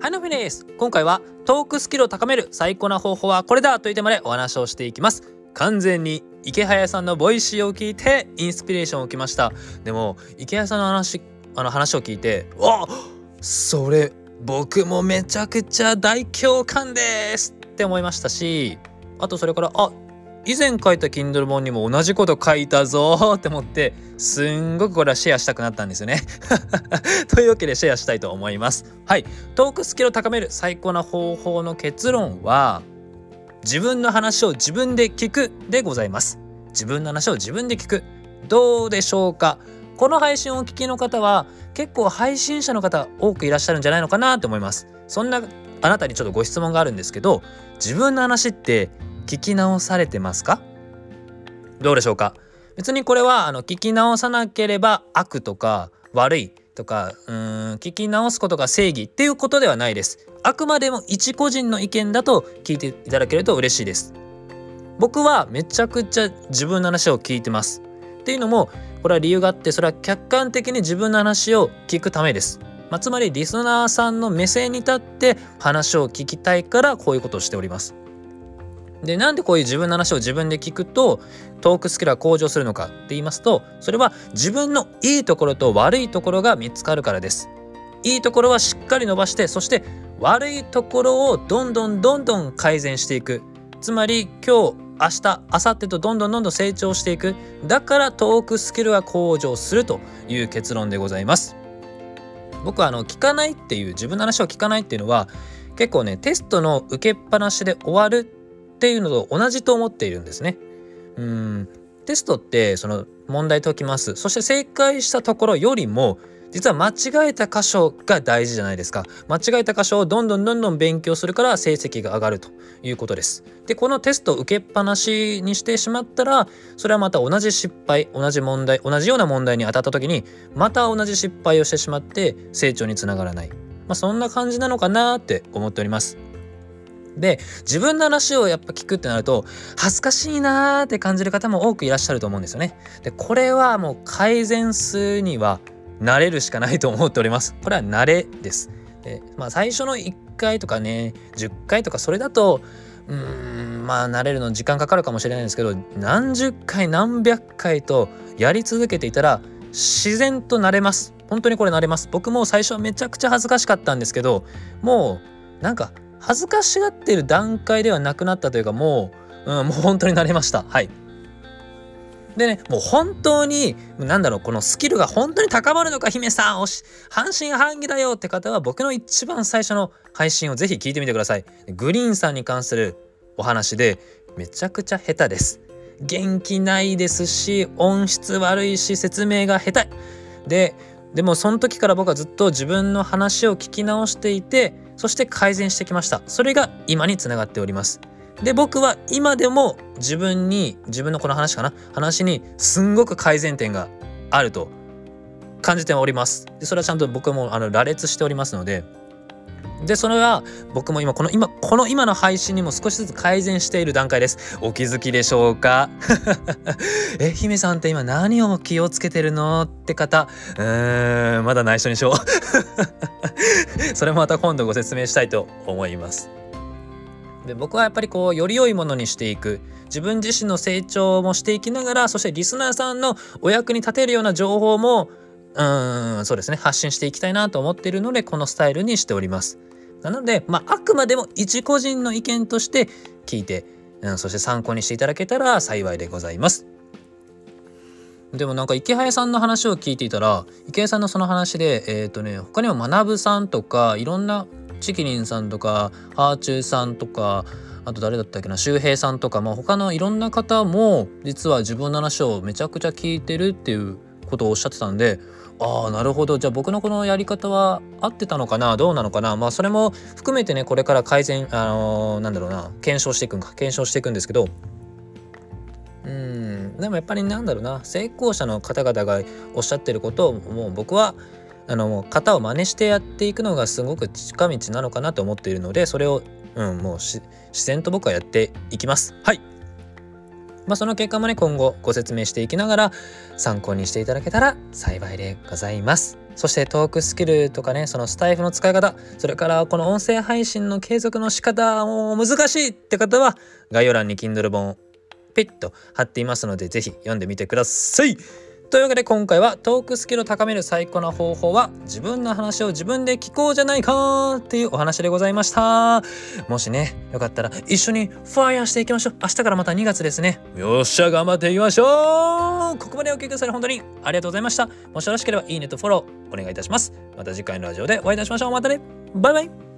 はいのふです今回はトークスキルを高める最高な方法はこれだというテーマでお話をしていきます。完全にイケハヤさんの Voicy を聞いてインスピレーションを受けました。でもイケハヤさんの話あの話を聞いてあそれ僕もめちゃくちゃ大共感ですって思いましたしあとそれからあ以前書いた Kindle 本にも同じこと書いたぞって思ってすんごくこれはシェアしたくなったんですよね。というわけでシェアしたいと思います。はい。トークスキルを高める最高な方法の結論は自分の話を自分で聞くでございます。自分の話を自分で聞く。どうでしょうか？この配信をお聞きの方は結構配信者の方多くいらっしゃるんじゃないのかなと思います。そんなあなたにちょっとご質問があるんですけど自分の話って聞き直されてますか？どうでしょうか？別にこれはあの聞き直さなければ悪とか悪いとかうーん聞き直すことが正義っていうことではないです。あくまでも一個人の意見だと聞いていただけると嬉しいです。僕はめちゃくちゃ自分の話を聞いてます。っていうのもこれは理由があってそれは客観的に自分の話を聞くためです。まあ、つまりリスナーさんの目線に立って話を聞きたいからこういうことをしております。でなんでこういう自分の話を自分で聞くとトークスキルが向上するのかって言いますとそれは自分のいいところと悪いところが見つかるからです。いいところはしっかり伸ばしてそして悪いところをどんどんどんどん改善していく。つまり今日明日明後日とどんどんどんどん成長していく。だからトークスキルが向上するという結論でございます。僕はあの聞かないっていう自分の話を聞かないっていうのは結構ねテストの受けっぱなしで終わるっていうのと同じと思っているんですね。うん。テストってその問題解きます。そして正解したところよりも実は間違えた箇所が大事じゃないですか。間違えた箇所をどんどんどんどん勉強するから成績が上がるということです。でこのテストを受けっぱなしにしてしまったらそれはまた同じ失敗同じ問題同じような問題に当たった時にまた同じ失敗をしてしまって成長につながらない。まあそんな感じなのかなって思っております。で自分の話をやっぱ聞くってなると恥ずかしいなーって感じる方も多くいらっしゃると思うんですよね。でこれはもう改善するには慣れるしかないと思っております。これは慣れです。でまあ最初の1回とかね10回とかそれだとうーんまあ慣れるの時間かかるかもしれないんですけど何十回何百回とやり続けていたら自然と慣れます。本当にこれ慣れます。僕も最初はめちゃくちゃ恥ずかしかったんですけどもうなんか恥ずかしがってる段階ではなくなったというかもう、うん、もう本当になれました。はい。でねもう本当になんだろうこのスキルが本当に高まるのか姫さんおし半信半疑だよって方は僕の一番最初の配信をぜひ聞いてみてください。グリーンさんに関するお話でめちゃくちゃ下手です。元気ないですし音質悪いし説明が下手。ででもその時から僕はずっと自分の話を聞き直していてそして改善してきました。それが今につながっております。で僕は今でも自分に自分のこの話かな？話にすんごく改善点があると感じております。でそれはちゃんと僕もあの羅列しておりますのででそれは僕も今この今この今の配信にも少しずつ改善している段階です。お気づきでしょうか？え姫さんって今何を気をつけてるの？って方。うーんまだ内緒にしよう。それもまた今度ご説明したいと思います。で僕はやっぱりこうより良いものにしていく。自分自身の成長もしていきながらそしてリスナーさんのお役に立てるような情報もうんそうですね発信していきたいなと思っているのでこのスタイルにしておりますなので、まあ、あくまでも一個人の意見として聞いて、うん、そして参考にしていただけたら幸いでございます。でもなんか池早さんの話を聞いていたら池早さんのその話でえっ、ー、とね他にも学さんとかいろんなチキリンさんとかハーチューさんとかあと誰だったっけな周平さんとか、まあ、他のいろんな方も実は自分の話をめちゃくちゃ聞いてるっていうことをおっしゃってたんでああなるほど。じゃあ僕のこのやり方は合ってたのかな？どうなのかな？まあそれも含めてねこれから改善あのー、なんだろうな。検証していくんか。検証していくんですけど。うん。でもやっぱりなんだろうな。成功者の方々がおっしゃってることをもう僕はあの型を真似してやっていくのがすごく近道なのかなと思っているのでそれを、うん、もう自然と僕はやっていきます。はい。まあ、その結果もね今後ご説明していきながら参考にしていただけたら幸いでございます。そしてトークスキルとかねそのスタイフの使い方それからこの音声配信の継続の仕方も難しいって方は概要欄に Kindle 本をピッと貼っていますので是非読んでみてください。というわけで今回はトークスキルを高める最高な方法は自分の話を自分で聞こうじゃないかっていうお話でございました。もしねよかったら一緒にファイヤーしていきましょう。明日からまた2月ですね。よっしゃ頑張っていきましょう。ここまでお聞きくださり本当にありがとうございましたもしよろしければいいねとフォローお願いいたします。また次回のラジオでお会いいたしましょう。またね。バイバイ。